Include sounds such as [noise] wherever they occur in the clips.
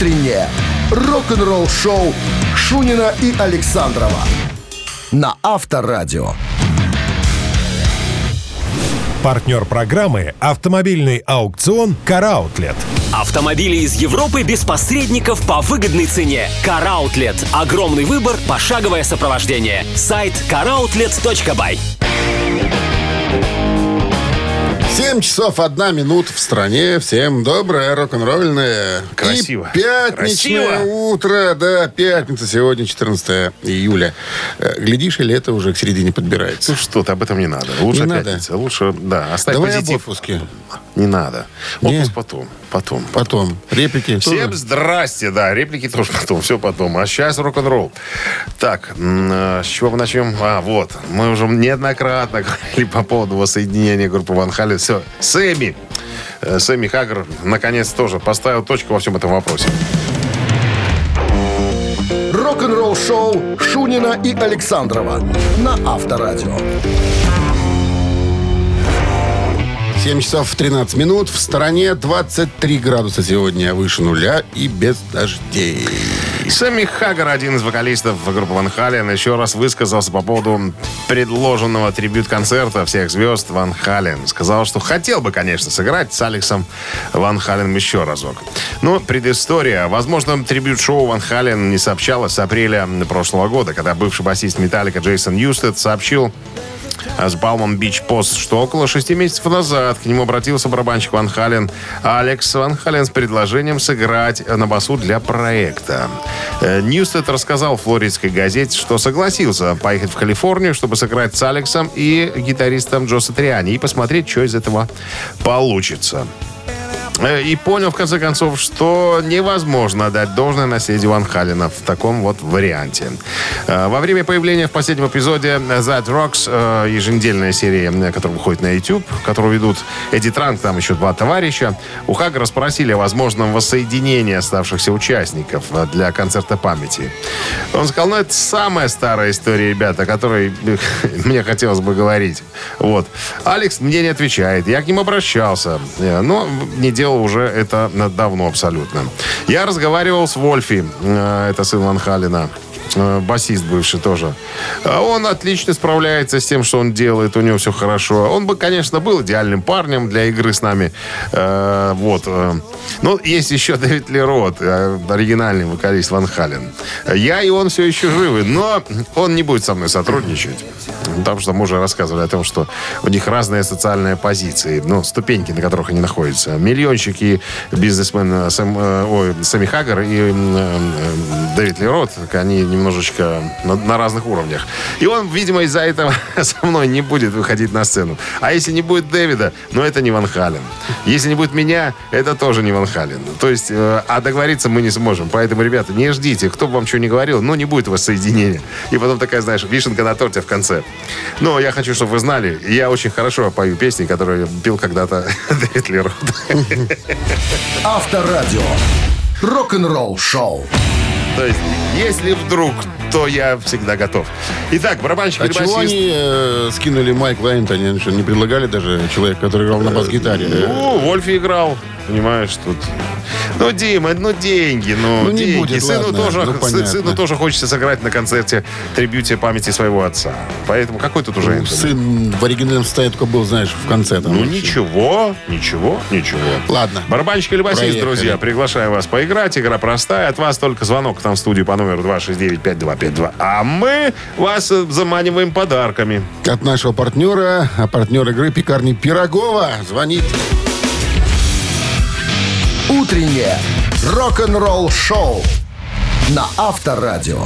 Утреннее рок-н-ролл-шоу Шунина и Александрова на Авторадио. Партнер программы «Автомобильный аукцион «Караутлет». Автомобили из Европы без посредников по выгодной цене. Караутлет. Огромный выбор, пошаговое сопровождение. Сайт caroutlet.by. 7 часов 1 минут в стране. Всем доброе рок-н-ролльное. Красиво. И пятничное Красиво. утро. Да, пятница. Сегодня 14 июля. Э, Глядишь, и лето уже к середине подбирается. Ну что ты, об этом не надо. Лучше Не надо? пятница. Лучше, да, оставь Давай об позитив. отпуске. Не надо. Не. Отпуск потом. Потом. Потом. Реплики. Всем тоже. здрасте, да, реплики тоже потом, все потом. А сейчас рок-н-ролл. Так, э, с чего мы начнем? А, вот, мы уже неоднократно [laughs] говорили по поводу воссоединения группы Ван Хален. Все, Сэмми, э, Сэмми Хаггар, наконец, тоже поставил точку во всем этом вопросе. Рок-н-ролл-шоу Шунина и Александрова на Авторадио. 7 часов 13 минут. В стороне 23 градуса сегодня выше нуля и без дождей. Сэмми Хаггар, один из вокалистов группы Ван Хален, еще раз высказался по поводу предложенного трибют-концерта всех звезд Ван Хален. Сказал, что хотел бы, конечно, сыграть с Алексом Ван Хален еще разок. Но предыстория. О возможном трибьют-шоу Van Halen не сообщалось с апреля прошлого года, когда бывший басист Металлика Джейсон Ньюстед сообщил Palm Beach Post, что около шести месяцев назад к нему обратился барабанщик Van Halen Алекс Ван Хален с предложением сыграть на басу для проекта. Э, Ньюстед рассказал флоридской газете, что согласился поехать в Калифорнию, чтобы сыграть с Алексом и гитаристом Джо Сатриани и посмотреть, что из этого получится. Э, И понял, в конце концов, что невозможно дать должное наследию Ван Халена в таком вот варианте. Э, Во время появления в последнем эпизоде That Rocks, э, еженедельная серия, которая выходит на YouTube, которую ведут Эдди Транк, там еще два товарища, у Хаггара спросили о возможном воссоединении оставшихся участников для концерта памяти. Он сказал, ну, это самая старая история, ребята, о которой [laughs] мне хотелось бы говорить. Вот. Алекс мне не отвечает. Я к ним обращался, но не делал уже это давно абсолютно. Я разговаривал с Вольфи, э, это сын Ван Халена, э, басист бывший тоже. А Он отлично справляется с тем, что он делает, у него все хорошо. Он бы, конечно, был идеальным парнем для игры с нами. Э, Вот. э. Но есть еще Дэвид Лерот, э, оригинальный вокалист Ван Хален. Я и он все еще живы, но он не будет со мной сотрудничать. Потому что мы уже рассказывали о том, что у них разные социальные позиции, ну, ступеньки, на которых они находятся. Миллионщик и бизнесмен э, Сэм, э, ой, Сэмми Хаггар и э, э, Дэвид Лерот, они немножечко на, на разных уровнях. И он, видимо, из-за этого [laughs] со мной не будет выходить на сцену. А если не будет Дэвида, ну, это не Ван Хален. Если не будет меня, это тоже не Ван Хален. То есть, э, а договориться мы не сможем. Поэтому, ребята, не ждите. Кто бы вам что ни говорил, ну, не будет у вас соединения. И потом такая, знаешь, вишенка на торте в конце. Но я хочу, чтобы вы знали, я очень хорошо пою песни, которые пел когда-то [laughs] Дэвид Лерот. Авторадио. Рок-н-ролл-шоу. То есть, если вдруг, то я всегда готов. Итак, барабанщик А или чего басист? они э, скинули Майкла Энтони? Они что, не предлагали даже человека, который играл на бас-гитаре? Ну, Вольфи играл, понимаешь, тут. Ну, Дима, ну деньги, ну, Ну, деньги. будет, сыну, ладно, тоже, ну, понятно. сыну тоже хочется сыграть на концерте трибюте памяти своего отца. Поэтому какой тут уже Ну? Сын в оригинальном состоянии только был, знаешь, в конце. Там, Ну, вообще. ничего, ничего, ничего. Ладно. Барабанщик или басист, Проехали. друзья, приглашаю вас поиграть. Игра простая. От вас только звонок там в студию по номеру 269-5252. А мы вас э, заманиваем подарками. От нашего партнера, а партнер игры пекарни Пирогова звонит. Утреннее рок-н-ролл-шоу на Авторадио.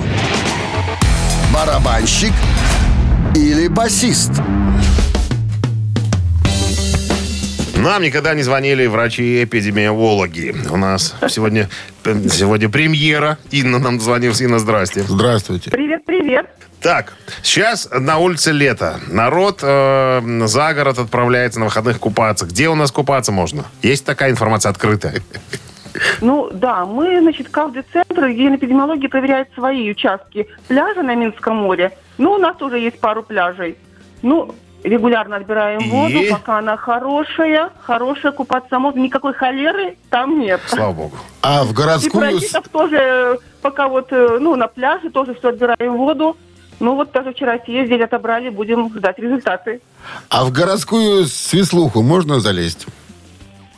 Барабанщик или басист? Нам никогда не звонили врачи-эпидемиологи. У нас сегодня, сегодня премьера. Инна нам дозвонилась. Инна, здрасте. Здравствуйте. Привет, привет. Так, сейчас на улице лето. Народ э, за город отправляется на выходных купаться. Где у нас купаться можно? Есть такая информация открытая? Ну да, мы, значит, каждый центр генэпидемиологии проверяет свои участки пляжа на Минском море. Ну, у нас уже есть пару пляжей. Ну, регулярно отбираем И? воду, пока она хорошая, хорошая, купаться можно, никакой холеры там нет. Слава богу. А в И городскую... паразитов тоже, э, пока вот, э, ну, на пляже тоже все отбираем воду. Ну, вот даже вчера съездили, отобрали, будем ждать результаты. А в городскую свислуху можно залезть?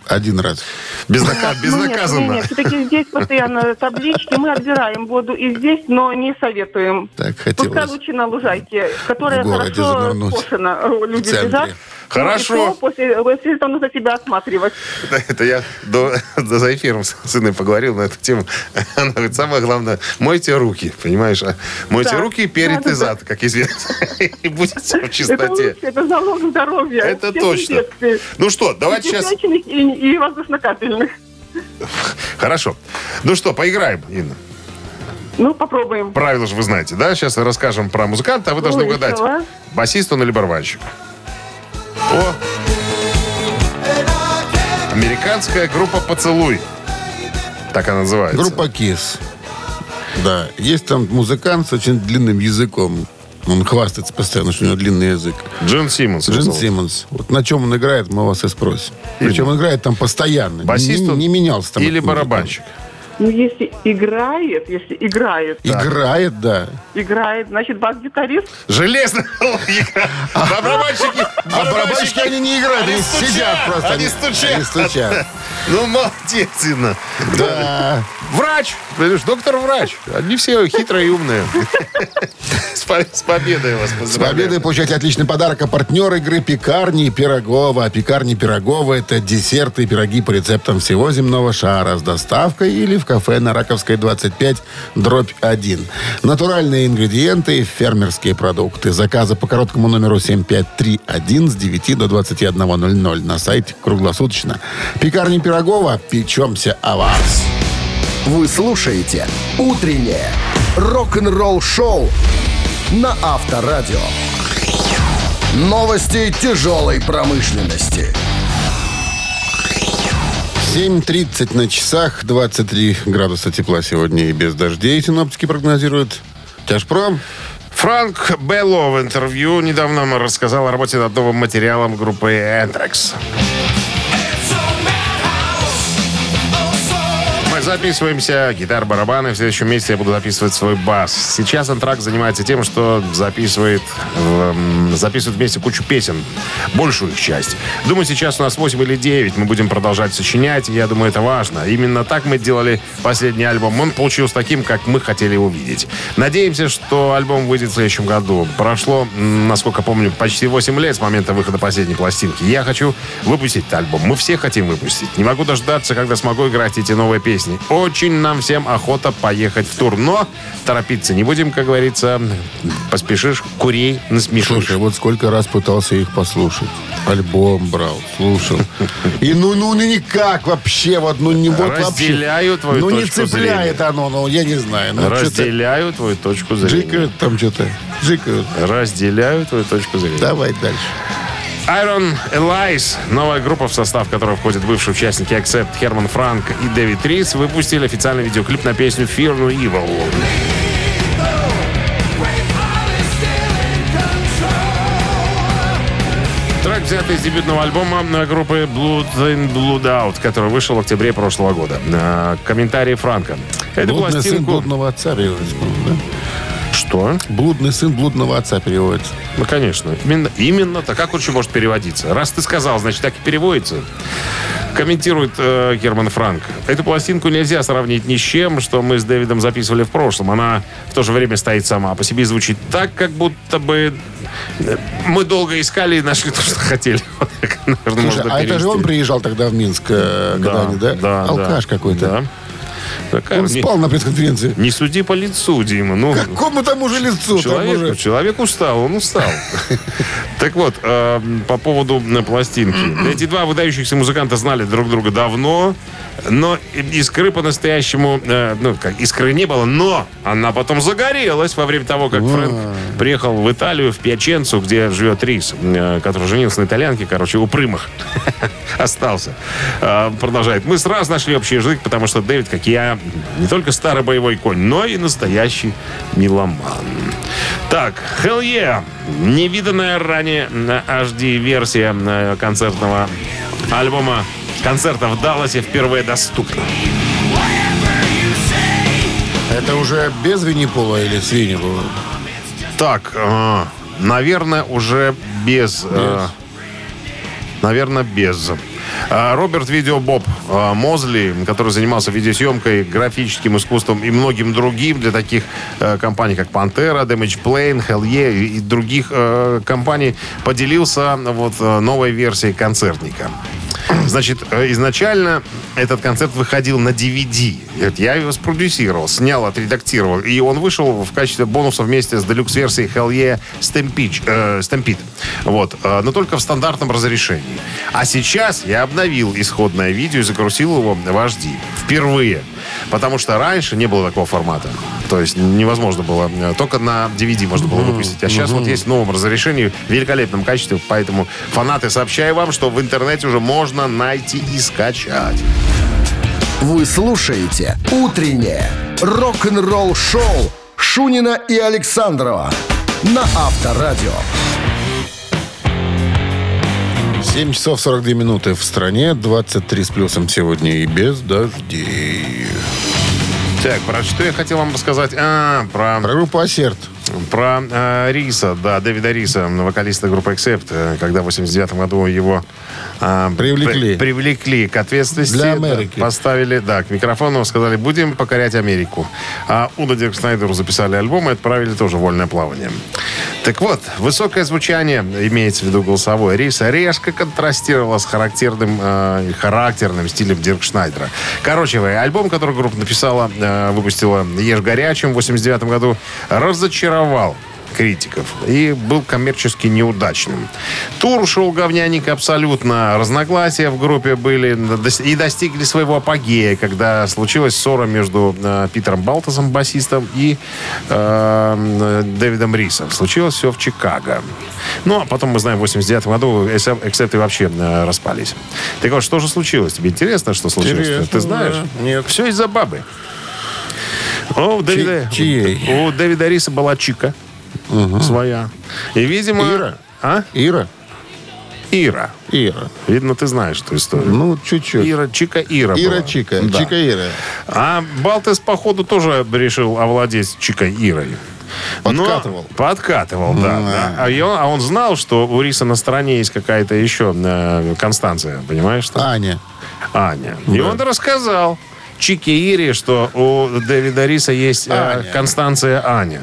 Один раз. Безнака- Ну, Безнаказанно. Нет, все-таки здесь постоянно таблички, мы отбираем воду и здесь, но не советуем. Так Пускай хотелось. лучше на лужайке, которая хорошо скошена. Люди лежат. Хорошо. Ну, после, после этого нужно себя осматривать. Это, это я до, до за эфиром с сыном поговорил на эту тему. Она говорит, самое главное, мойте руки, понимаешь? А Мойте Да. руки перед Да, и да, зад, как известно. [laughs] И будет все в Это чистоте. лучше, это залог здоровья. Это всех точно. Ну что, давайте И сейчас... И, и воздушно-капельных. Хорошо. Ну что, поиграем, Инна. Ну, попробуем. Правила же вы знаете, да? Сейчас расскажем про музыканта, а вы должны Ой, угадать, басист он или барабанщик. О! Американская группа «Поцелуй». Так она называется. Группа КИС. Да. Есть там музыкант с очень длинным языком. Он хвастается постоянно, что у него длинный язык. Джин Симмонс. Джин зовут. Симмонс. Вот на чем он играет, мы вас и спросим. Причем он играет там постоянно. Басист не, не менялся там. Или этот музыкант. Ну, если играет, если играет, Играет, да. играет, значит, бас-гитарист. Железная [laughs] логика. А барабанщики... А барабанщики, они не играют, они, стучат, сидят просто. Они стучат. Они стучат. Ну, молодец, Инна. Да. Врач, понимаешь, доктор-врач. Они все хитрые и умные. С по- С победой вас С победой получаете отличный подарок. А партнер игры «Пекарни Пирогова». А «Пекарни Пирогова» — это десерты и пироги по рецептам всего земного шара с доставкой или в кафе на Раковской 25, дробь 1. Натуральные ингредиенты и фермерские продукты. Заказы по короткому номеру 7531 с 9 до 21.00 на сайте круглосуточно. «Пекарни Пирогова» – печемся о вас. Вы слушаете «Утреннее рок-н-ролл-шоу» на Авторадио. Новости тяжелой промышленности. 7.30 на часах, 23 градуса тепла сегодня и без дождей. Синоптики прогнозируют. Тяжпром. Франк Белло в интервью недавно рассказал о работе над новым материалом группы Anthrax. Записываемся, гитар, барабаны. В следующем месяце я буду записывать свой бас. Сейчас Антракс занимается тем, что записывает, эм, записывает вместе кучу песен. Большую их часть. Думаю, сейчас у нас 8 или 9. Мы будем продолжать сочинять. Я думаю, это важно. Именно так мы делали последний альбом. Он получился таким, как мы хотели его видеть. Надеемся, что альбом выйдет в следующем году. Прошло, насколько помню, почти 8 лет с момента выхода последней пластинки. Я хочу выпустить альбом. Мы все хотим выпустить. Не могу дождаться, когда смогу играть эти новые песни. Очень нам всем охота поехать в тур. Но торопиться не будем, как говорится. Поспешишь, курей насмешишь. Слушай, вот сколько раз пытался их послушать. Альбом брал, слушал. И ну, ну, ну никак вообще, вот, ну не вот Разделяю вообще. твою Ну не цепляет зрения. оно, ну я не знаю. Ну, Разделяю твою точку зрения. Джикают там что-то. Джикают. Разделяю твою точку зрения. Давай дальше. Iron Allies, новая группа, в состав которой входят бывшие участники Accept, Херман Франк и Дэвид Рис, выпустили официальный видеоклип на песню Fear No Evil. Трек взят из дебютного альбома группы Blood in Blood Out, который вышел в октябре прошлого года. Э, Комментарии Франка. Эту Блудный сын пластинку... блудного отца да? Что? Блудный сын блудного отца переводится. Ну, конечно. Именно, именно так. Как лучше может переводиться? Раз ты сказал, значит, так и переводится. Комментирует э, Герман Франк. Эту пластинку нельзя сравнить ни с чем, что мы с Дэвидом записывали в прошлом. Она в то же время стоит сама по себе звучит так, как будто бы э, мы долго искали и нашли то, что хотели. [laughs] Наверное, Слушай, а это же перевести. он приезжал тогда в Минск, э, когда они, да? да, Алкаш да. какой-то. Да. Такая, Он не, спал на пресс-конференции. не суди по лицу, Дима. Ну, Какому там уже лицу? Человек, уже... человек устал, он устал. [laughs] Так вот, э, по поводу э, пластинки. [clears throat] Эти два выдающихся музыканта знали друг друга давно, но искры по-настоящему, э, ну, как искры не было, но она потом загорелась во время того, как Фрэнк приехал в Италию, в Пьяченцу, где живет Рис, э, который женился на итальянке, короче, у Прымах. [laughs] Остался. Э, Продолжает. Мы сразу нашли общий язык, потому что Дэвид, как я, не только старый боевой конь, но и настоящий меломан. Так, Hell Yeah. Невиданная ранее на HD-версия э, концертного альбома концерта в Далласе впервые доступна. Это уже без Винни-Пула или с Винни-Пула? Так, э, наверное, уже без... э, наверное, без. Роберт Видео Боб а, Мозли, который занимался видеосъемкой, графическим искусством и многим другим для таких э, компаний, как Пантера, Damage Plane, Hell Yeah и других э, компаний, поделился вот э, новой версией концертника. Значит, э, изначально этот концерт выходил на DVD. Я его спродюсировал, снял, отредактировал. И он вышел в качестве бонуса вместе с делюкс-версией Hell Yeah Stampede. э, Stampede. Вот. э, Но только в стандартном разрешении. А сейчас я обновил исходное видео и загрузил его в HD. Впервые. Потому что раньше не было такого формата. То есть невозможно было. э, Только на DVD можно было выпустить. А сейчас вот есть в новом разрешении, в великолепном качестве. Поэтому, фанаты, сообщаю вам, что в интернете уже можно найти и скачать. Вы слушаете «Утреннее рок-н-ролл-шоу» Шунина и Александрова на Авторадио. 7 часов 42 минуты в стране, 23 с плюсом сегодня и без дождей. Так, про что я хотел вам рассказать? А, про... Про группу «Ассерт». Про э, Риса, да, Дэвида Риса, вокалиста группы Accept, э, когда в 89 году его э, Привлекли. при- привлекли к ответственности. Для Америки. поставили, да, к микрофону, сказали, будем покорять Америку. А Уда Дирк Снайдеру записали альбом и отправили тоже вольное плавание. Так вот, высокое звучание, имеется в виду голосовое, Риса резко контрастировало с характерным, э, характерным стилем Дирк Шнайдера. Короче, альбом, который группа написала, э, выпустила «Ешь горячим» в 89 году, разочаровал критиков и был коммерчески неудачным. Тур шел говняненько абсолютно. Разногласия в группе были и достигли своего апогея, когда случилась ссора между э, Питером Балтасом, басистом, и э, Дэвидом Рисом. Случилось все в Чикаго. Ну, а потом, мы знаем, в 89 году Эксепты вообще э, распались. Так вот, что же случилось? Тебе интересно, что случилось? Интересно, Ты знаешь? да. Нет. Все из-за бабы. О, у Дэвида, чьей? у Дэвида Риса была чика своя. И, видимо... Ира? А? Ира? Ира. Ира. Видно, ты знаешь эту историю. Ну, чуть-чуть. Ира, Чика Ира Ира была. Чика. Да. Чика Ира. А Балтес, походу, тоже решил овладеть Чикой Ирой. Но- Подкатывал. подкатывал, да. да. А, он, а он знал, что у Риса на стороне есть какая-то еще э, Констанция, понимаешь? Что? Аня. Аня. И он рассказал Чике Ире, что у Дэвида Риса есть э, Аня. Констанция Аня.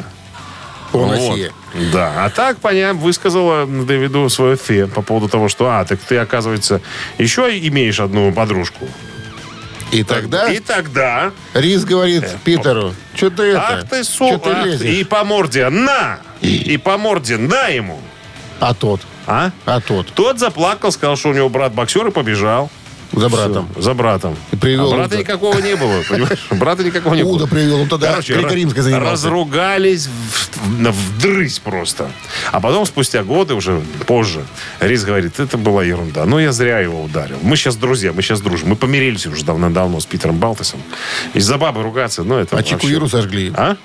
По Вот. Да. А так, понятно, высказала Дэвиду свое фе по поводу того, что, а, так ты, оказывается, еще имеешь одну подружку. И тогда И тогда, Рис говорит Питеру, что ты это? ах ты, Чё су, ты ах ты, лезешь? и по морде на, и по морде на ему. А тот? А? А тот? Тот заплакал, сказал, что у него брат боксер и побежал. За братом. Всё, за братом. И привел а брата никакого не было, понимаешь? Брата никакого не было. Уда привел, он тогда Короче, греко-римской ра- занимался. разругались в, вдрысь просто. А потом, спустя годы, уже позже, Рис говорит, это была ерунда. Ну, я зря его ударил. Мы сейчас друзья, мы сейчас дружим. Мы помирились уже давно-давно с Питером Балтесом. Из-за бабы ругаться, ну, это А вообще- Чикуиру сожгли. А?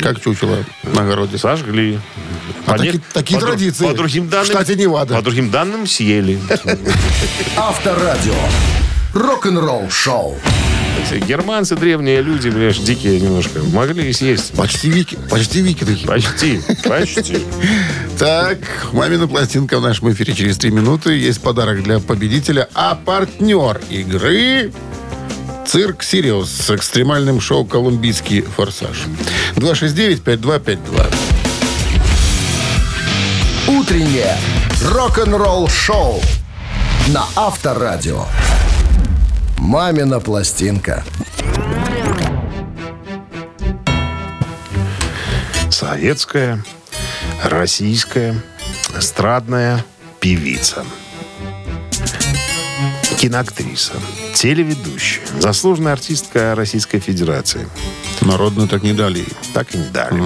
Как чучело на огороде. Сожгли. А По таки- не- такие по традиции По другим в данным... штате Невада. По другим данным, съели. Авторадио. Рок-н-ролл шоу. Германцы, древние люди, блядь, дикие немножко, могли и съесть. Почти вики, почти вики такие. Почти, почти. Так, мамина пластинка в нашем эфире через три минуты. Есть подарок для победителя. А партнер игры Цирк Сириус с экстремальным шоу «Колумбийский форсаж». 269-5252. Утреннее рок-н-ролл шоу на Авторадио. Мамина пластинка. Советская, российская, эстрадная певица. Киноактриса, телеведущая, заслуженная артистка Российской Федерации. Народную так не дали. Так и не дали.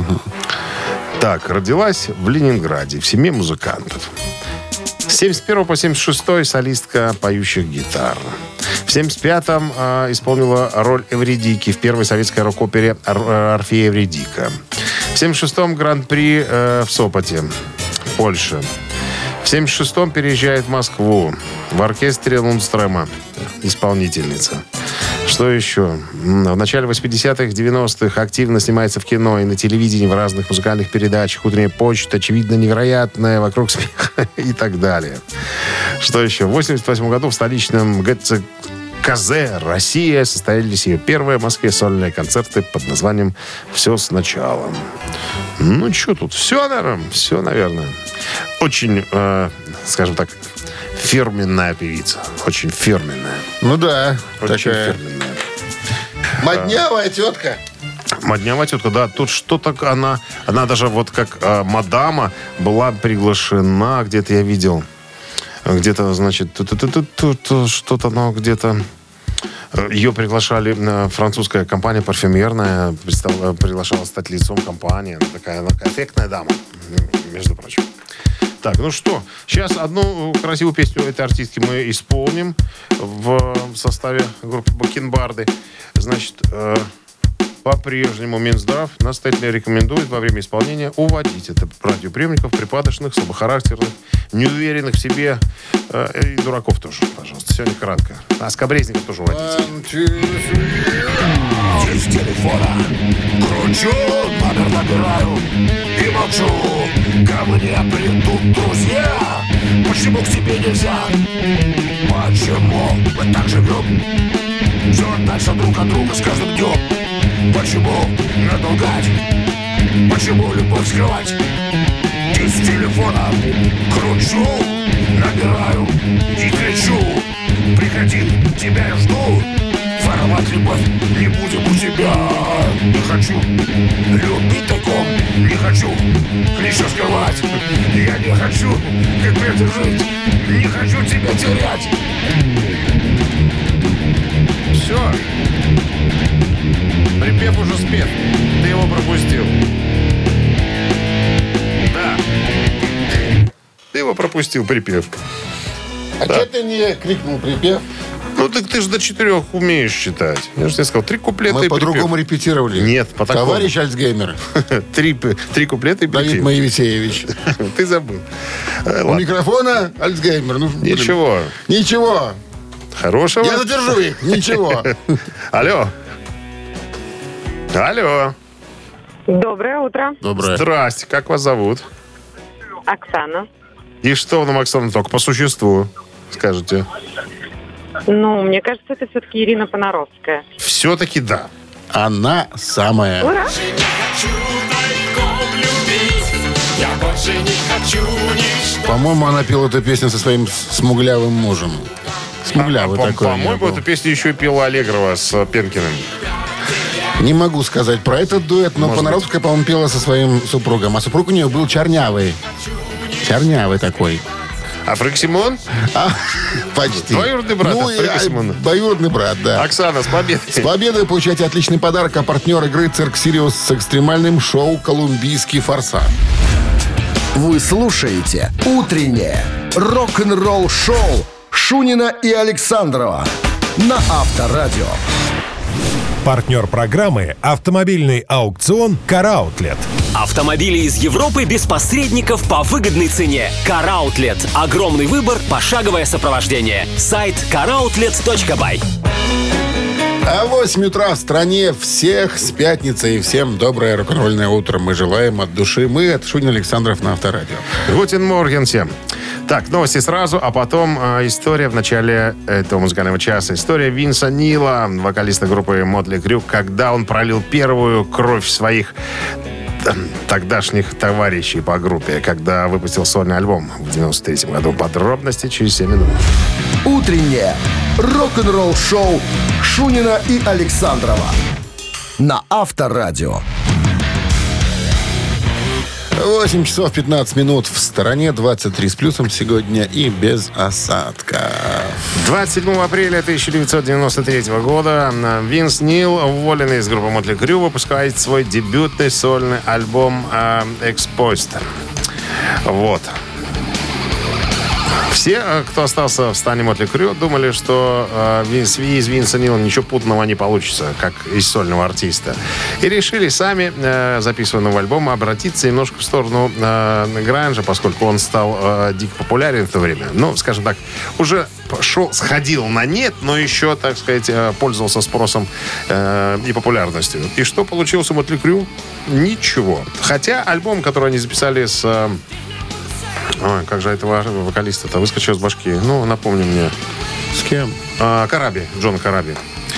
Так, родилась в Ленинграде в семье музыкантов. С 71 по 76 солистка поющих гитар. В 75-м э, исполнила роль Эвредики в первой советской рок-опере э, «Орфея Эвредика». В В 76-м Гран-при э, в Сопоте, Польша. В 76-м переезжает в Москву. В оркестре Лундстрема. Исполнительница. Что еще? В начале 80-х, 90-х активно снимается в кино и на телевидении, в разных музыкальных передачах. «Утренняя почта», «Очевидно невероятное», «Вокруг смеха» [laughs] и так далее. Что еще? В 88 году в столичном ГЦ КЗ «Россия» состоялись ее первые в Москве сольные концерты под названием «Все сначала». Ну, что тут? Все, наверное. Все, наверное. Очень, э, скажем так, фирменная певица. Очень фирменная. Ну да, Очень такая фирменная. моднявая тетка. Моднявая тетка, да, тут что-то она, она даже вот как э, мадама была приглашена, где-то я видел, где-то, значит, ту-ту-ту-ту-ту, что-то, ну, где-то ее приглашали, э, французская компания парфюмерная приглашала стать лицом компании. Она такая, эффектная дама, между прочим. Так, ну что, сейчас одну красивую песню этой артистки мы исполним в составе группы Бакенбарды. Значит, э, по-прежнему Минздрав настоятельно рекомендует во время исполнения уводить от радиоприемников припадочных, слабохарактерных, неуверенных в себе э, и дураков тоже, пожалуйста. Сегодня кратко. А скобрезников тоже уводите. Из телефона Кручу, номер набираю И молчу Ко мне придут друзья Почему к тебе нельзя? Почему мы так живем? Все дальше друг от друга с каждым днем Почему надо лгать? Почему любовь скрывать? Из телефона кручу, набираю и кричу Приходи, тебя я жду Воровать любовь не будем у тебя Не хочу любить таком Не хочу еще скрывать Я не хочу, как прежде жить Не хочу тебя терять Все. Припев уже спет. Ты его пропустил. Да. Ты его пропустил, припев. А что ты не крикнул припев? Ну, так ты же до четырех умеешь считать. Я же тебе сказал, три куплета Мы и по-другому репетировали. Нет, по такому. Товарищ Альцгеймер, [laughs] три, три куплета и Давид припев. Моисеевич. [laughs] Ты забыл. Э, У микрофона Альцгеймер. Ну. Ничего. Ничего. Хорошего. Я задержу их. Ничего. [laughs] Алло. Алло. Доброе утро, Доброе. Здрасте. Как вас зовут? Оксана. И что нам, Оксана, только по существу скажете? Ну, мне кажется, это все-таки Ирина Понаровская. Все-таки да. Она самая. Ура! По-моему, она пела эту песню со своим смуглявым мужем. Смуглявый А, такой. По-моему, эту песню еще и пела Аллегрова с Пенкиным. Не могу сказать про этот дуэт, но Может Понаровская, по-моему, пела со своим супругом. А супруг у нее был чернявый. Чернявый такой. А Фрик Симон? А, [laughs] почти. Двоюродный брат Ну, Фрика а, Симона. Двоюродный брат, да. Оксана, с победой. С победой получайте отличный подарок, а партнер игры «Цирк Сириус» с экстремальным шоу «Колумбийский форсаж». Вы слушаете «Утреннее рок-н-ролл-шоу» Шунина и Александрова на Авторадио. Партнер программы «Автомобильный аукцион «Караутлет». Автомобили из Европы без посредников по выгодной цене. Караутлет. Огромный выбор, пошаговое сопровождение. Сайт caroutlet.by. А в 8 утра в стране всех с пятницы и всем доброе рок-н-ролльное утро. Мы желаем от души. Мы от Шунин Александров на Авторадио. Гутин Морген всем. Так, новости сразу, а потом э, история в начале этого музыкального часа. История Винса Нила, вокалиста группы Мотли Крюк, когда он пролил первую кровь своих э, тогдашних товарищей по группе, когда выпустил сольный альбом в 93 году. Подробности через 7 минут. «Утреннее рок-н-ролл-шоу» Шунина и Александрова на Авторадио. 8 часов 15 минут в стороне, 23 с плюсом сегодня и без осадка. 27 апреля 1993 года Винс Нил, уволенный из группы Мотли Крю, выпускает свой дебютный сольный альбом э, «Exposed». Вот. Все, э, кто остался в стане Мотли Крю, думали, что э, Вин- с Ви- из Винса Нила ничего путного не получится, как из сольного артиста. И решили сами, э, записываемого альбома, обратиться немножко в сторону э, Гранжа, поскольку он стал э, дико популярен в то время. Ну, скажем так, уже шел, сходил на нет, но еще, так сказать, э, пользовался спросом э, и популярностью. И что получилось у Мотли Крю? Ничего. Хотя альбом, который они записали с... э, Ой, как же этого вокалиста-то выскочил из башки. Ну, напомни мне. С кем? А, Караби, Джон Караби.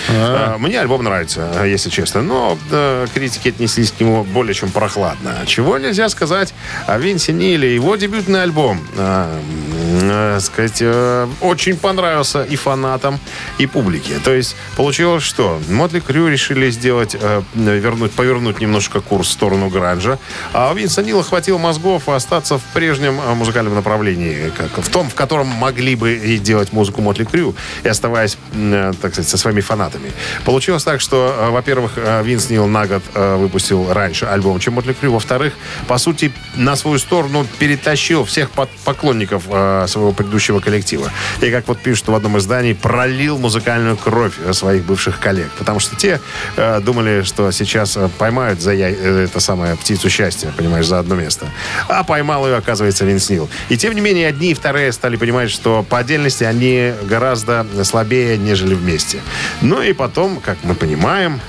А, Мне альбом нравится, если честно, но э, критики отнеслись к нему более чем прохладно. Чего нельзя сказать о Винсе Ниле. Его дебютный альбом, э, э, сказать, э, очень понравился и фанатам, и публике. То есть получилось, что Мотли Крю решили сделать, э, вернуть, повернуть немножко курс в сторону гранжа, а у Винса Нила хватило мозгов остаться в прежнем э, музыкальном направлении, как в том, в котором могли бы и делать музыку Мотли Крю, и оставаясь, э, так сказать, со своими фанатами. Получилось так, что, э, во-первых, э, Винс Нил на год э, выпустил раньше альбом, чем Мотли Крю. Во-вторых, по сути, на свою сторону перетащил всех поклонников э, своего предыдущего коллектива. И, как вот пишут в одном издании, пролил музыкальную кровь э, своих бывших коллег. Потому что те э, думали, что сейчас э, поймают за яй- э, это самое птицу счастья, понимаешь, за одно место. А поймал ее, оказывается, Винс Нил. И тем не менее, одни и вторые стали понимать, что по отдельности они гораздо слабее, нежели вместе. Ну и потом, как мы понимаем,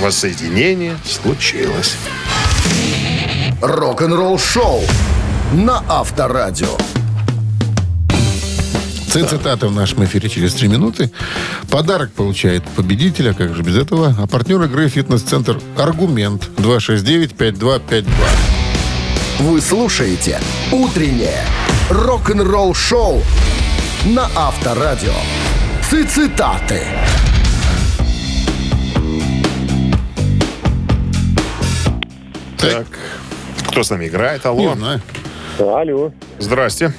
воссоединение случилось. Рок-н-ролл шоу на Авторадио. Цитаты в нашем эфире через три минуты. Подарок получает победитель, а как же без этого? А партнер игры «Фитнес-центр Аргумент» 269-5252. Вы слушаете «Утреннее рок-н-ролл шоу» на Авторадио. Цитаты. Так, кто с нами играет? Не Алло. знаю. Алло, Здрасте.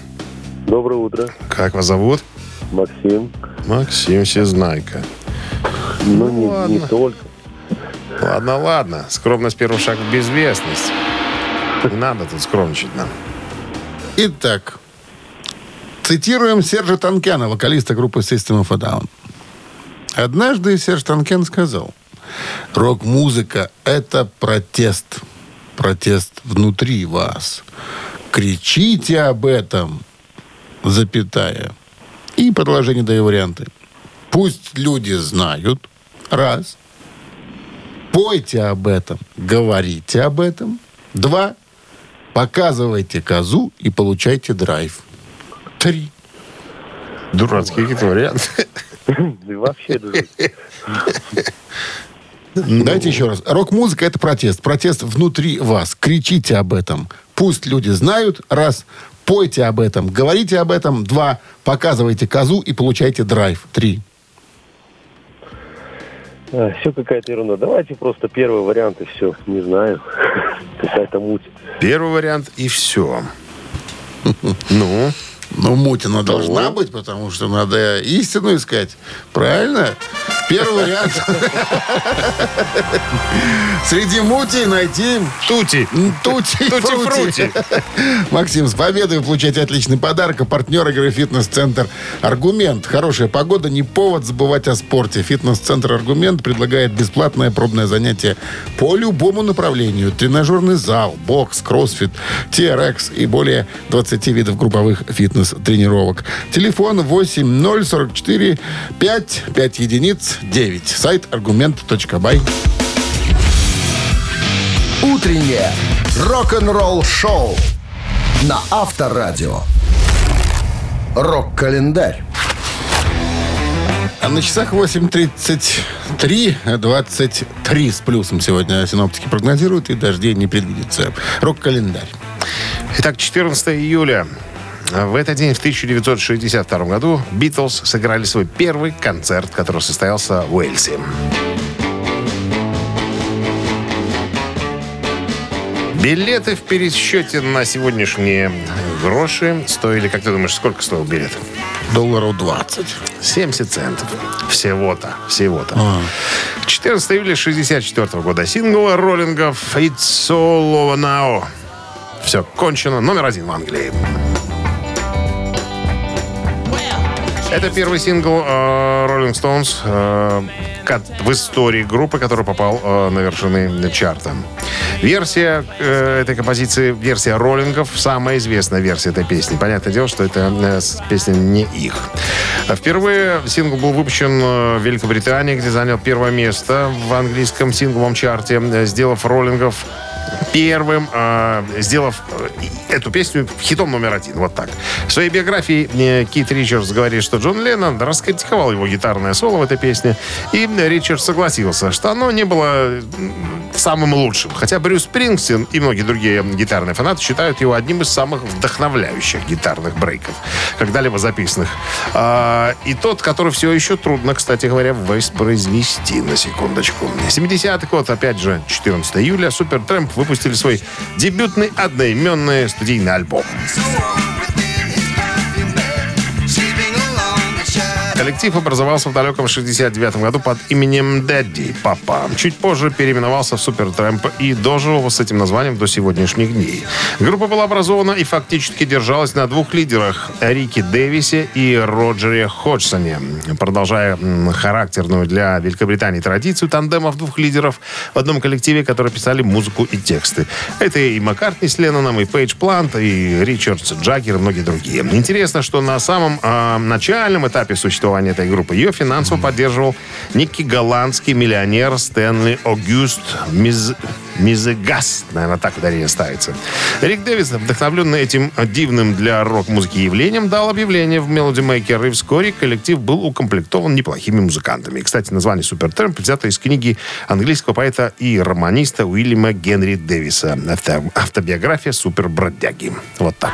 Доброе утро. Как вас зовут? Максим. Максим Сезнайко. Ну, не, ладно. не только. Ладно, ладно. Скромность первый шаг в безвестность. Не надо тут скромничать нам. Итак, цитируем Сержа Танкяна, вокалиста группы System of a Down. Однажды Серж Танкен сказал, рок-музыка – это протест. Протест внутри вас. Кричите об этом, запятая. И продолжение даю варианты. Пусть люди знают, раз. Пойте об этом, говорите об этом. Два. Показывайте козу и получайте драйв. Три. Дурацкие какие-то варианты. [laughs] Вообще. Давайте еще раз. Рок-музыка – это протест. Протест внутри вас. Кричите об этом. Пусть люди знают. Раз. Пойте об этом. Говорите об этом. Два. Показывайте козу и получайте драйв. Три. все какая-то ерунда. Давайте просто первый вариант и все. Не знаю. [laughs] Какая-то муть. Первый вариант и все. Ну, Ну, мутина должна быть, потому что надо истину искать. Правильно? Первый вариант. Среди мути найти тути. Тути Тути-фрути. Максим, с победой вы получаете отличный подарок. А партнер игры «Фитнес-центр Аргумент». Хорошая погода, не повод забывать о спорте. «Фитнес-центр Аргумент» предлагает бесплатное пробное занятие по любому направлению. Тренажерный зал, бокс, кроссфит, TRX и более 20 видов групповых фитнес-тренировок. Телефон 8044 5 5 единиц 9. Сайт аргумент.бай. Утреннее рок-н-ролл шоу на Авторадио. Рок-календарь. А на часах 8.33, 23 с плюсом сегодня синоптики прогнозируют, и дождей не предвидится. Рок-календарь. Итак, 14 июля. В этот день, в 1962 году, Битлз сыграли свой первый концерт, который состоялся в Уэльсе. Билеты в пересчете на сегодняшние гроши стоили, как ты думаешь, сколько стоил билет? Долларов 20. 70 центов. Всего-то. Всего-то. 14 июля 64 года. Сингл роллингов «It's all over now». Все, кончено. Номер один в Англии. Это первый сингл э, Rolling Stones э, в истории группы, который попал э, на вершины чарта. Версия э, этой композиции, версия роллингов, самая известная версия этой песни. Понятное дело, что это э, песня не их. Впервые сингл был выпущен э, в Великобритании, где занял первое место в английском сингловом чарте, э, сделав роллингов первым, э, сделав э, эту песню хитом номер один. Вот так. В своей биографии э, Кит Ричардс говорит, что Джон Леннон раскритиковал его гитарное соло в этой песне. И э, Ричардс согласился, что оно не было самым лучшим. Хотя Брюс Спрингстин и многие другие гитарные фанаты считают его одним из самых вдохновляющих гитарных брейков, когда-либо записанных. А, и тот, который все еще трудно, кстати говоря, воспроизвести, на секундочку. 70-й год, опять же, 14 июля, Супер Трэмп выпустили свой дебютный одноименный студийный альбом. Коллектив образовался в далеком 69 году под именем Дэдди Папа. Чуть позже переименовался в Супер Трэмп и дожил с этим названием до сегодняшних дней. Группа была образована и фактически держалась на двух лидерах – Рике Дэвисе и Роджере Ходжсоне. Продолжая характерную для Великобритании традицию тандемов двух лидеров в одном коллективе, которые писали музыку и тексты. Это и Маккартни с Ленноном, и Пейдж Плант, и Ричардс Джаггер, и многие другие. Интересно, что на самом а, начальном этапе существования этой группы ее финансово поддерживал некий голландский миллионер Стэнли Огюст Миз... Мизегас. Наверное, так ударение ставится. Рик Дэвис, вдохновленный этим дивным для рок-музыки явлением, дал объявление в Melody Maker, и вскоре коллектив был укомплектован неплохими музыкантами. Кстати, название Супертрамп взято из книги английского поэта и романиста Уильяма Генри Дэвиса. Авто- Автобиография супербродяги. Вот так.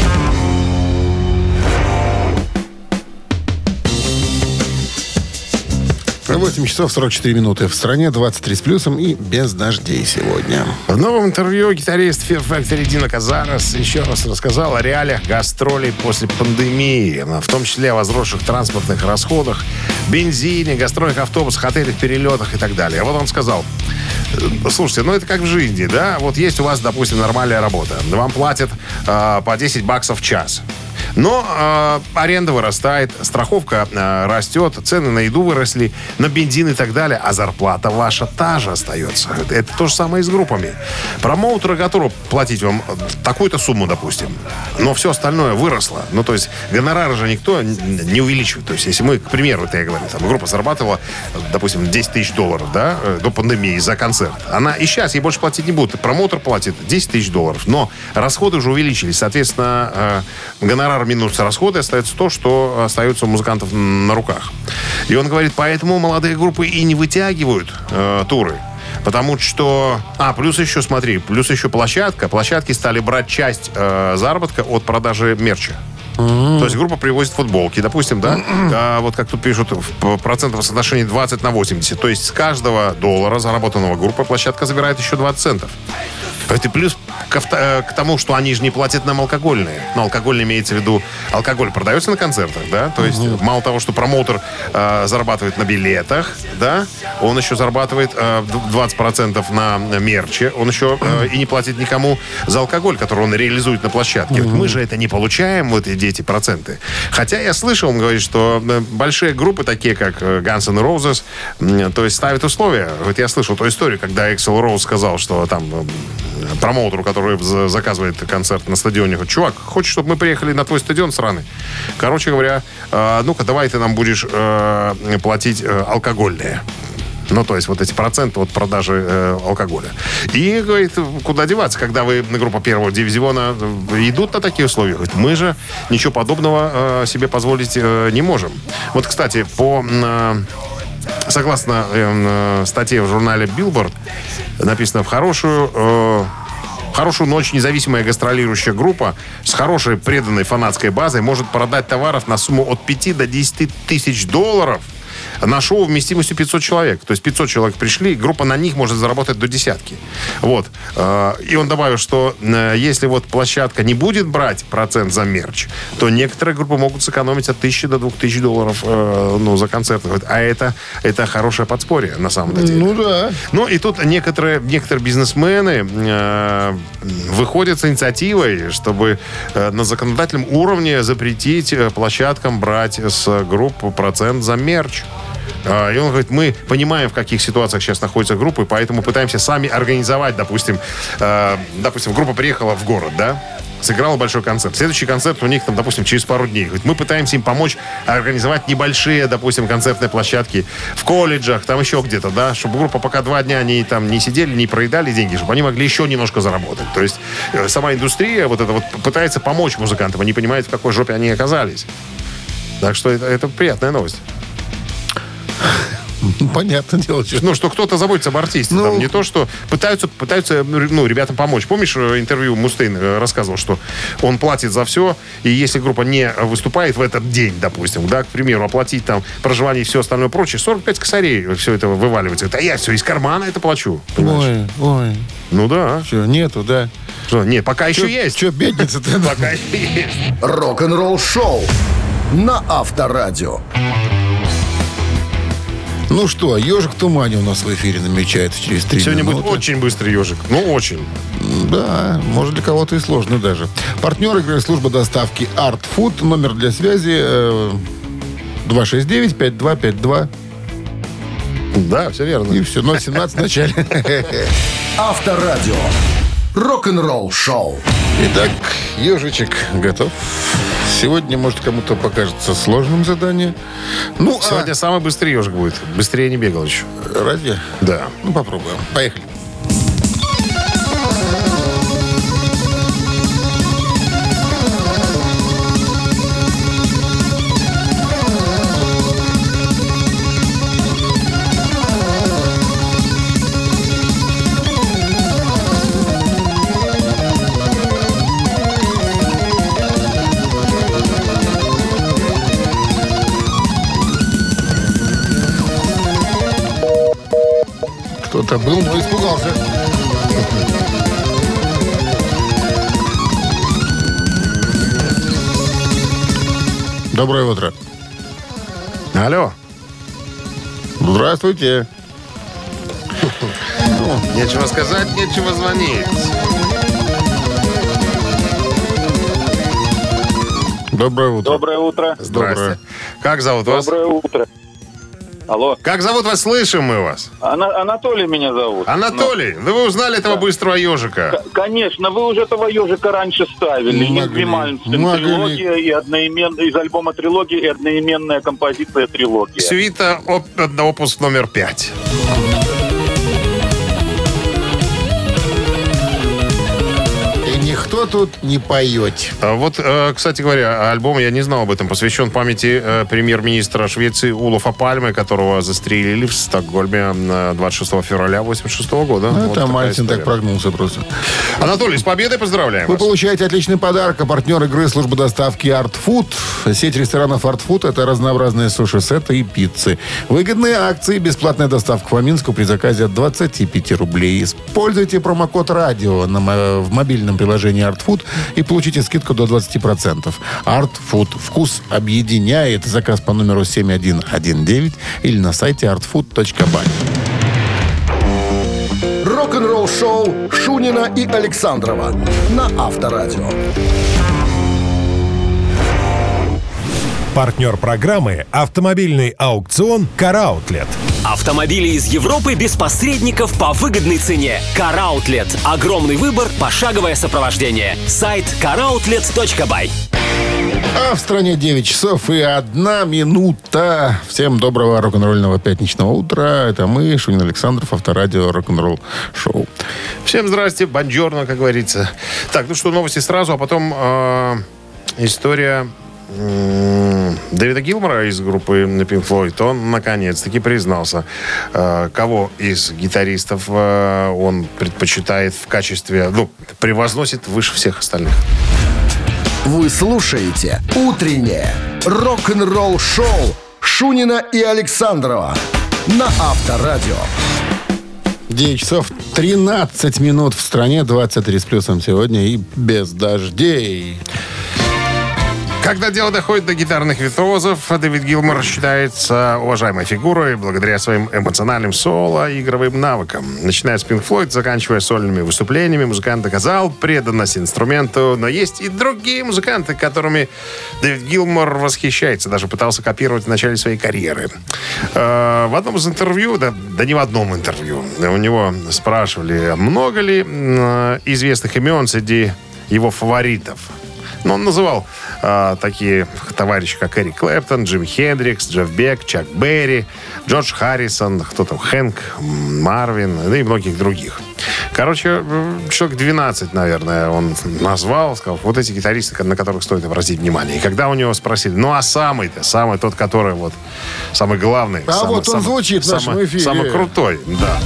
8 часов 44 минуты в стране, 23 с плюсом и без дождей сегодня. В новом интервью гитарист Fear Factory Дина Казарес еще раз рассказал о реалиях гастролей после пандемии, в том числе о возросших транспортных расходах, бензине, гастрольных автобусах, отелях, перелетах и так далее. Вот он сказал, «Э, слушайте, ну это как в жизни, да? Вот есть у вас, допустим, нормальная работа. Вам платят э, по 10 баксов в час. Но э, аренда вырастает, страховка э, растет, цены на еду выросли, на бензин и так далее, а зарплата ваша та же остается. Это, это то же самое и с группами. Промоутеры готовы платить вам такую-то сумму, допустим, но все остальное выросло. Ну, то есть гонорары же никто не увеличивает. То есть если мы, к примеру, это я говорю, там группа зарабатывала, допустим, 10 тысяч долларов, да, э, до пандемии за концерт, она и сейчас ей больше платить не будут. Промоутер платит 10 тысяч долларов, но расходы уже увеличились. Соответственно, э, гонорар минус расходы остается то, что остается у музыкантов на руках. И он говорит, поэтому молодые группы и не вытягивают э, туры. Потому что... А, плюс еще, смотри, плюс еще площадка. Площадки стали брать часть э, заработка от продажи мерча. То есть группа привозит футболки, допустим, да, а, вот как тут пишут, в процентном соотношении 20 на 80. То есть с каждого доллара заработанного группа площадка забирает еще 20 центов. Это плюс к, э, к тому, что они же не платят нам алкогольные. Но алкогольный имеется в виду, алкоголь продается на концертах, да? То есть мало того, что промоутер э, зарабатывает на билетах, да, он еще зарабатывает э, д- 20% на мерче, он еще э, и не платит никому за алкоголь, который он реализует на площадке. Вот мы же это не получаем, вот эти эти проценты. Хотя я слышал, он говорит, что э, большие группы, такие как э, Guns N' Roses, то есть ставят условия. Вот я слышал ту историю, когда Эксел Роуз сказал, что там промоутеру, который за- заказывает концерт на стадионе, говорит, чувак, хочешь, чтобы мы приехали на твой стадион сраный? Короче говоря, э, ну-ка, давай ты нам будешь э, платить э, алкогольные. Ну, то есть вот эти проценты от продажи э, алкоголя. И, говорит, куда деваться, когда вы на группа первого дивизиона э, идут на такие условия? Говорит, мы же ничего подобного э, себе позволить э, не можем. Вот, кстати, по... э, Согласно э, статье в журнале Billboard, написано в хорошую э, хорошую ночь независимая гастролирующая группа с хорошей преданной фанатской базой может продать товаров на сумму от 5 до 10 тысяч долларов. На шоу вместимостью 500 человек. То есть 500 человек пришли, группа на них может заработать до десятки. Вот. Э, И он добавил, что э, если вот площадка не будет брать процент за мерч, то некоторые группы могут сэкономить от 1000 до 2000 долларов э, ну, за концерт. А это, это хорошее подспорье на самом деле. Ну да. Ну и тут некоторые, некоторые бизнесмены э, выходят с инициативой, чтобы э, на законодательном уровне запретить площадкам брать с групп процент за мерч. А, И он говорит, мы понимаем, в каких ситуациях сейчас находятся группы, поэтому пытаемся сами организовать, допустим, э, допустим, группа приехала в город, да, сыграла большой концерт. Следующий концерт у них, там, допустим, через пару дней. Говорит, мы пытаемся им помочь организовать небольшие, допустим, концертные площадки в колледжах, там еще где-то, да, чтобы группа пока два дня они там не сидели, не проедали деньги, чтобы они могли еще немножко заработать. То есть э, сама индустрия вот это вот пытается помочь музыкантам, они понимают, в какой жопе они оказались. Так что это, это приятная новость. Ну, Понятное дело. чё. Ну, что кто-то заботится об артисте. Ну, там, не то, что пытаются, пытаются ну, ребятам помочь. Помнишь, э, интервью Мустейн э, рассказывал, что он платит за все, и если группа не выступает в этот день, допустим, да, к примеру, оплатить там проживание и все остальное прочее, 45 косарей все это вываливается. Это я все из кармана это плачу. понимаешь? Ой, ой. Ну да. Что, нету, да? Что, не, пока еще есть. Что, бедница-то? [laughs] Пока есть. Рок-н-ролл шоу на Авторадио. Ну что, ежик в тумане у нас в эфире намечается через три Сегодня будет минуты. очень быстрый ежик. Ну, очень. Да, может для кого-то и сложно даже. Партнер игры служба доставки Art Food. Номер для связи э, 269-5252. Да, все верно. И все, 017 в начале. Авторадио. Рок-н-ролл шоу. Итак, ежичек готов. Сегодня, может, кому-то покажется сложным задание. Ну, Сегодня самый быстрый ежик будет. Быстрее не бегал еще. а, разве? Да. Ну, попробуем. Поехали. Кто-то был, но испугался. Доброе утро. Алло. Здравствуйте. [laughs] Нечего сказать, нечего звонить. Доброе утро. Доброе утро. Здрасте. Как зовут вас? Доброе утро. Алло. Как зовут вас? Слышим мы вас. Ана- Анатолий меня зовут. Анатолий, да вы узнали этого быстрого Ну, ежика? к- конечно, вы уже этого ежика раньше ставили. Могли. Могли. трилогия и одноименная из альбома трилогия и одноименная композиция трилогия. Сюита оп- опус номер пять. Тут не поет. А Вот, э, кстати говоря, альбом, я не знал об этом, посвящен памяти э, премьер-министра Швеции Улафа Пальмы, которого застрелили в Стокгольме э, 26 февраля 86 года. Ну, Вот это такая Мальцин так прогнулся просто. Анатолий, с победой поздравляем Вы вас. получаете отличный подарок. А партнер игры служба доставки Art Food. Сеть ресторанов Art Food – это разнообразные суши-сеты и пиццы. Выгодные акции, бесплатная доставка по Минску при заказе от 25 рублей. Используйте промокод «Радио» на в мобильном приложении Art Food и получите скидку до 20%. Art Food. Вкус объединяет. Заказ по номеру 7119 или на сайте artfood.by. Рок-н-ролл шоу Шунина и Александрова на Авторадио. Партнер программы «Автомобильный аукцион «Караутлет». Автомобили из Европы без посредников по выгодной цене. Караутлет. Огромный выбор, пошаговое сопровождение. Сайт caroutlet.by. А в стране 9 часов и одна минута. Всем доброго рок-н-ролльного пятничного утра. Это мы, Шунин Александров, авторадио рок-н-ролл шоу. Всем здрасте, бонжорно, как говорится. Так, ну что, новости сразу, а потом э, история Дэвида Гилмора из группы Pink Floyd. Он наконец-таки признался, э, кого из гитаристов э, он предпочитает в качестве, ну, превозносит выше всех остальных. Вы слушаете «Утреннее рок-н-ролл шоу» Шунина и Александрова на Авторадио. 9 часов 13 минут в стране, 23 с плюсом сегодня и без дождей. Когда дело доходит до гитарных виртуозов, Дэвид Гилмор считается уважаемой фигурой благодаря своим эмоциональным соло и игровым навыкам. Начиная с Pink Floyd, заканчивая сольными выступлениями, музыкант доказал преданность инструменту, но есть и другие музыканты, которыми Дэвид Гилмор восхищается, даже пытался копировать в начале своей карьеры. Э, В одном из интервью, да, да не в одном интервью, у него спрашивали, много ли э, известных имен среди его фаворитов. Но он называл а, такие товарищи, как Эрик Клэптон, Джим Хендрикс, Джефф Бек, Чак Берри, Джордж Харрисон, кто там, Хэнк, Марвин, ну и многих других. Короче, человек 12, наверное, он назвал, сказал, вот эти гитаристы, на которых стоит обратить внимание. И когда у него спросили, ну а самый-то, самый тот, который вот, самый главный. А самый- вот он самый- звучит в нашем самый- эфире. Самый крутой, да.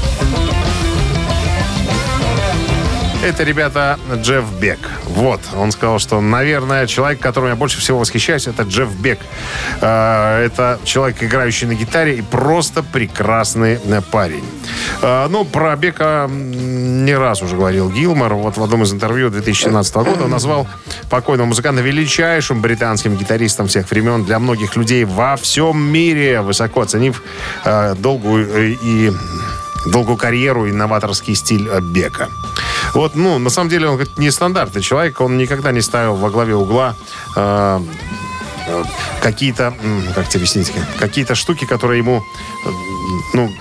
Это, ребята, Джефф Бек. Вот, он сказал, что, наверное, человек, которым я больше всего восхищаюсь, это Джефф Бек. Э, Это человек, играющий на гитаре и просто прекрасный э, парень. Э, Ну, про Бека не раз уже говорил Гилмор. Вот в одном из интервью 2017 года он назвал покойного музыканта величайшим британским гитаристом всех времен для многих людей во всем мире, высоко оценив э, долгую э, и долгую карьеру и новаторский стиль Бека. Вот, ну, на самом деле он говорит, нестандартный человек, он никогда не ставил во главе угла э, какие-то, м, как тебе объяснить, какие-то штуки, которые ему, э, ну,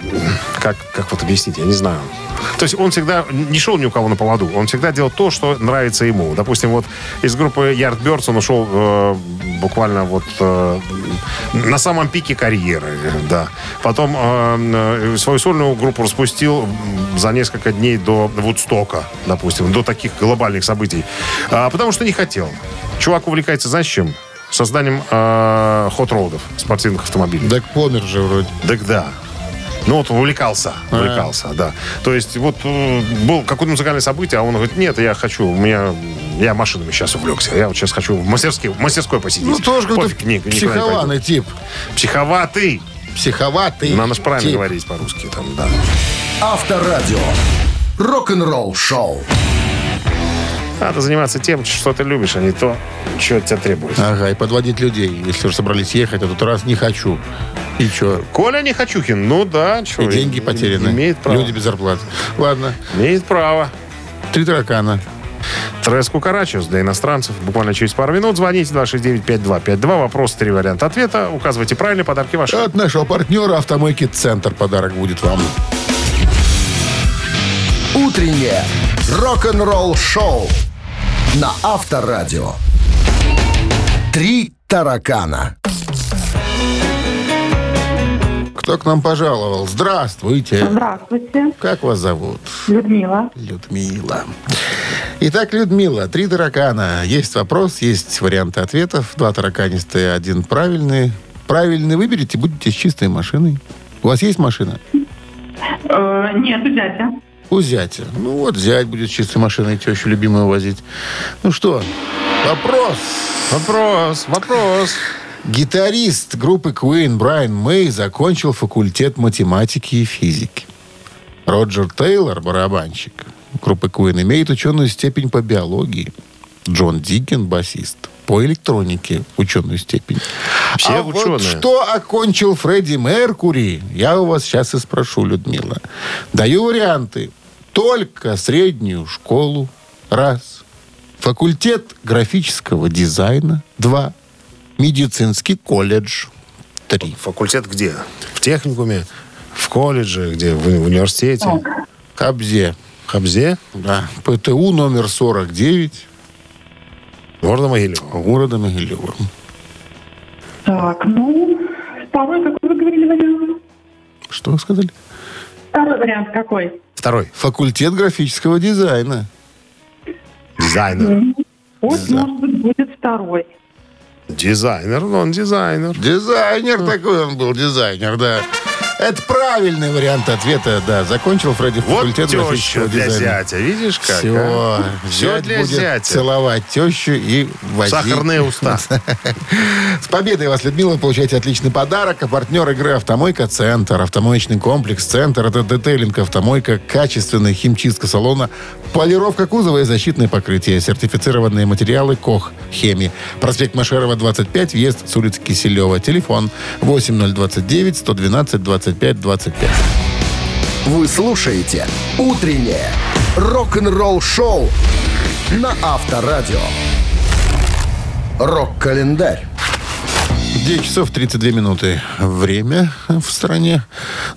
как, как вот объяснить, я не знаю. То есть он всегда не шел ни у кого на поводу, он всегда делал то, что нравится ему. Допустим, вот из группы Yardbirds он ушел э, буквально вот э, на самом пике карьеры, да. Потом э, э, свою сольную группу распустил за несколько дней до Вудстока, допустим, до таких глобальных событий. А, потому что не хотел. Чувак увлекается, знаешь, чем? Созданием э, хот-роудов, спортивных автомобилей. Так помер же вроде. Так да. Ну вот увлекался, А. увлекался, да. То есть вот э, был какое-то музыкальное событие, а он говорит, нет, я хочу, у меня, я машинами сейчас увлекся, я вот сейчас хочу в мастерской, в мастерской посидеть. Ну, тоже какой-то Пофиг, ни- никуда не психованный тип. Психоватый. Психоватый Надо же правильно тип. говорить по-русски там, да. Авторадио. Рок-н-ролл шоу. Надо заниматься тем, что ты любишь, а не то, что от тебя требуется. Ага, и подводить людей. Если уже собрались ехать, а тут раз не хочу. И что? Коля Нехочухин, ну да, что. И деньги потеряны. Имеет право. Люди без зарплат. Ладно. Имеет право. Три таракана. Трес Кукарачос для иностранцев. Буквально через пару минут звоните 269-5252. Вопрос, три варианта ответа. Указывайте правильные подарки ваши. От нашего партнера «Автомойки Центр» подарок будет вам. Утреннее рок-н-ролл шоу на Авторадио. Три таракана. Кто к нам пожаловал? Здравствуйте. Здравствуйте, Как вас зовут? Людмила. Людмила. Итак, Людмила, три таракана. Есть вопрос, есть варианты ответов. Два тараканистые, один правильный. Правильный выберете, будете с чистой машиной. У вас есть машина? Э, нет, у дядя. У зятя. Ну вот, зять будет чистой машиной тещу любимую возить. Ну что, вопрос. Вопрос, вопрос. Гитарист группы Queen Брайан Мэй закончил факультет математики и физики. Роджер Тейлор, барабанщик группы Queen, имеет ученую степень по биологии. Джон Диккен, басист, по электронике ученую степень. Все а вот ученые. что окончил Фредди Меркури, я у вас сейчас и спрошу, Людмила. Даю варианты. Только среднюю школу. Раз. Факультет графического дизайна. Два. Медицинский колледж. Три. Факультет где? В техникуме? В колледже? Где? В, в университете? Кобзе. Хабзе? Да. ПТУ номер 49 Города Могилева. города Могилева. Так, ну, второй какой вы говорили вариант? Что вы сказали? Второй вариант какой? Второй. Факультет графического дизайна. Дизайнер. Вот, может быть, будет второй. Дизайнер, он дизайнер. Дизайнер такой он был, дизайнер, да. Это правильный вариант ответа, да. Закончил Фредди Вот факультет графического для дизайна. зятя. Видишь как? Все, а? Все для будет зятя. целовать тещу и возить. Сахарные уста. [laughs] С победой вас, Людмила, получаете отличный подарок. А партнер игры «Автомойка Центр». Автомоечный комплекс «Центр» — это детейлинг «Автомойка», качественная химчистка салона, полировка кузова и защитное покрытие, сертифицированные материалы «Кох» хемии. Проспект Машерова, 25, въезд с улицы Киселева. Телефон 8029 112 25 25. Вы слушаете «Утреннее рок-н-ролл-шоу» на Авторадио. Рок-календарь. 9 часов 32 минуты. Время в стране.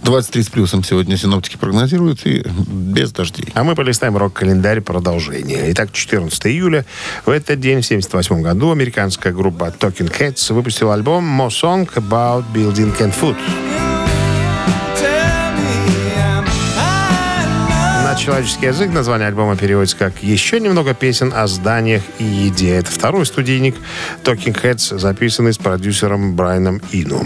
23 с плюсом сегодня синоптики прогнозируют и без дождей. А мы полистаем рок-календарь продолжения. Итак, 14 июля. В этот день, в 1978 году, американская группа Talking Heads выпустила альбом «More Song About Building and Food». Человеческий язык название альбома переводится как «Еще немного песен о зданиях и еде». Это второй студийник Talking Heads, записанный с продюсером Брайаном Ину.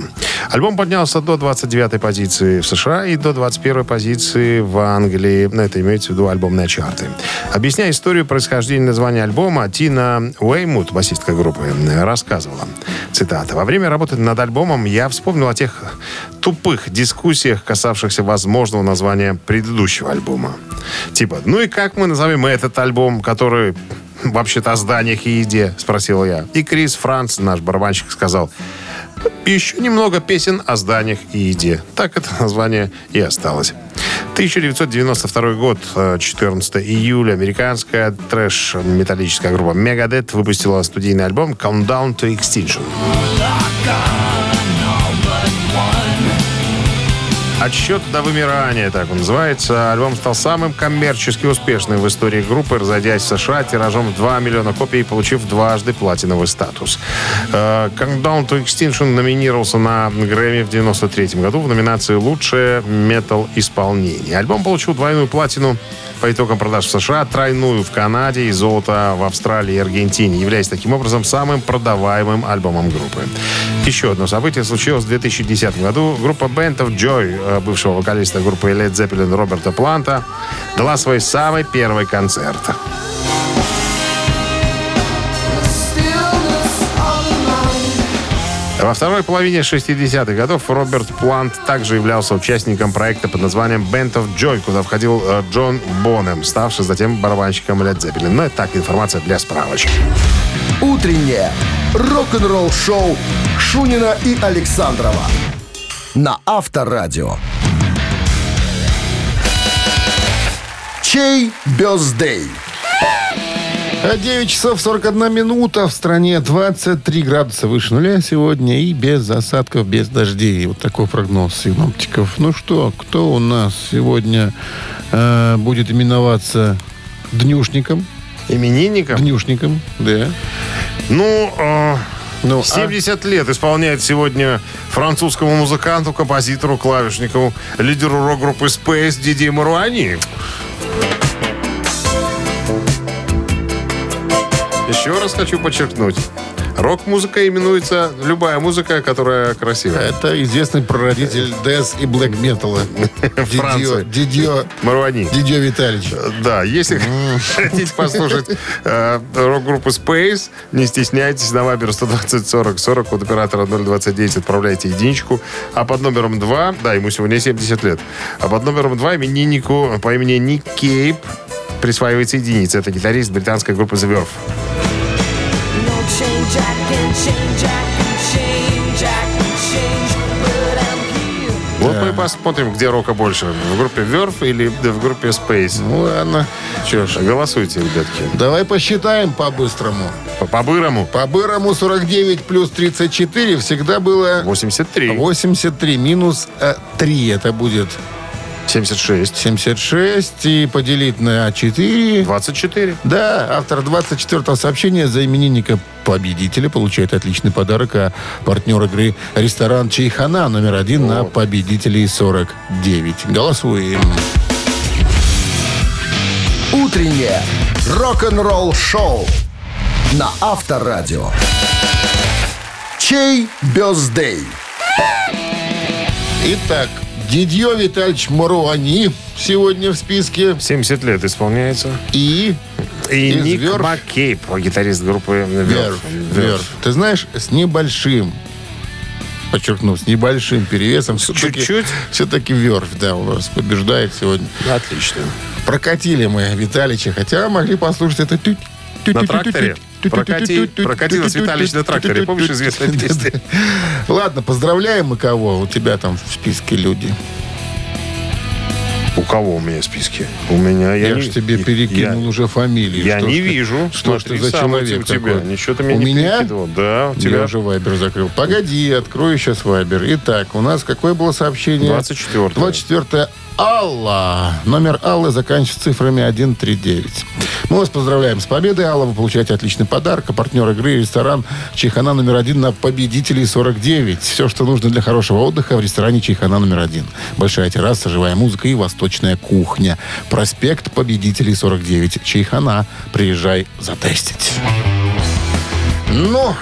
Альбом поднялся до 29-й позиции в США и до 21-й позиции в Англии. На это имеется в виду альбомные чарты. Объясняя историю происхождения названия альбома, Тина Уэймут, басистка группы, рассказывала. Цитата. «Во время работы над альбомом я вспомнил о тех тупых дискуссиях, касавшихся возможного названия предыдущего альбома. Типа, ну и как мы назовем этот альбом, который вообще-то о зданиях и еде?» Спросил я. И Крис Франц, наш барабанщик, сказал, еще немного песен о зданиях и еде. Так это название и осталось. 1992 год, э, 14 июля, американская трэш-металлическая группа Megadeth выпустила студийный альбом Countdown to Extinction. Отсчет до вымирания, так он называется. Альбом стал самым коммерчески успешным в истории группы, разойдясь в США тиражом в 2 миллиона копий получив дважды платиновый статус. Э, Countdown to Extinction номинировался на Грэмми в 93 году в номинации «Лучшее метал-исполнение». Альбом получил двойную платину по итогам продаж в США, тройную в Канаде и золото в Австралии и Аргентине, являясь таким образом самым продаваемым альбомом группы. Еще одно событие случилось в 2010 году. Группа of Joy, э, бывшего вокалиста группы Led Zeppelin Роберта Планта, дала свой самый первый концерт. Во второй половине 60-х годов Роберт Плант также являлся участником проекта под названием Band of Joy, куда входил э, Джон Бонем, ставший затем барабанщиком Led Zeppelin. Но это так, информация для справочки. Утреннее рок-н-ролл-шоу Шунина и Александрова на Авторадио. Чей бездей? 9 часов 41 минута. В стране 23 градуса выше нуля сегодня и без осадков, без дождей. Вот такой прогноз синоптиков. Ну что, кто у нас сегодня э, будет именоваться днюшником? Именинником? Днюшником, да. Ну, э, Ну, а? 70 лет исполняет сегодня французскому музыканту, композитору, клавишнику, лидеру рок-группы Space Диди Маруани. Еще раз хочу подчеркнуть. Рок-музыка именуется любая музыка, которая красивая. Это известный прародитель дэс и блэк металла. [laughs] Франция. Дидьо, Маруани. Дидьо Витальевич. Да, если [laughs] хотите послушать э, рок-группу Space, не стесняйтесь, на Вайбер 120 40 40 код оператора 029 отправляйте единичку. А под номером 2, да, ему сегодня 70 лет, а под номером 2 имениннику по имени Ник Кейп присваивается единица. Это гитарист британской группы The Verve. Вот мы и посмотрим, где рока больше. В группе Verve или в группе Space. Ну ладно. Че ж, голосуйте, ребятки. Давай посчитаем по-быстрому. По- По-бырому. По-бырому 49 плюс 34 всегда было 83. 83 минус э, 3. Это будет 76. 76 и поделить на 4. 24. Да, автор 24-го сообщения за именинника победителя получает отличный подарок, а партнер игры ресторан Чайхана номер один на победителей 49. Голосуем. Утреннее рок-н-ролл-шоу на Авторадио. Чей бездей? Итак, Дидье Витальевич Маруани сегодня в списке. 70 лет исполняется. И И Ник Верф. Маккейб, гитарист группы Верф. Верф. Верф. Ты знаешь, с небольшим, подчеркну, с небольшим перевесом. чуть-чуть? Все-таки Верф, да, у нас побеждает сегодня. Отлично. Прокатили мы Виталича, хотя могли послушать это... тють, На тракторе? Прокати- прокати нас, Виталич, на тракторе. Помнишь песню? тють. Ладно, поздравляем мы кого? У тебя там в списке люди. У кого у меня списки? У меня я, Я, не- ж тебе я- перекинул уже фамилии. Я Что не ты- вижу. Что ж ты Смотри за человек у тебя. такой? Ничего ты меня У не меня? перекидывал. Да, у Я тебя уже Вайбер закрыл. Погоди, открою сейчас Вайбер. Итак, у нас какое было сообщение? 24. 24 Алла. Номер Аллы заканчивается цифрами 139. Мы вас поздравляем с победой, Алла. Вы получаете отличный подарок. А партнер игры ресторан Чайхана номер один на победителей 49. Все, что нужно для хорошего отдыха в ресторане Чайхана номер один. Большая терраса, живая музыка и восточная кухня. Проспект победителей 49. Чайхана. Приезжай затестить. Ну,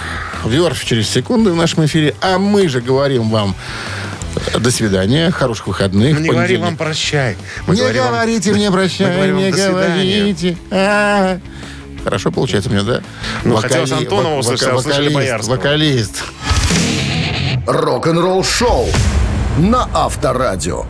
Верф через секунду в нашем эфире. А мы же говорим вам до свидания, хороших выходных. Мы не говорим понедельник. вам прощай. Мы не говорим вам- говорите мне прощай, мы говорим вам не говорите. А. Хорошо получается у меня, да? Ну, хотелось Антонова вок- услышать, а услышали вокалист, Боярского. Вокалист. Рок-н-ролл шоу на Авторадио.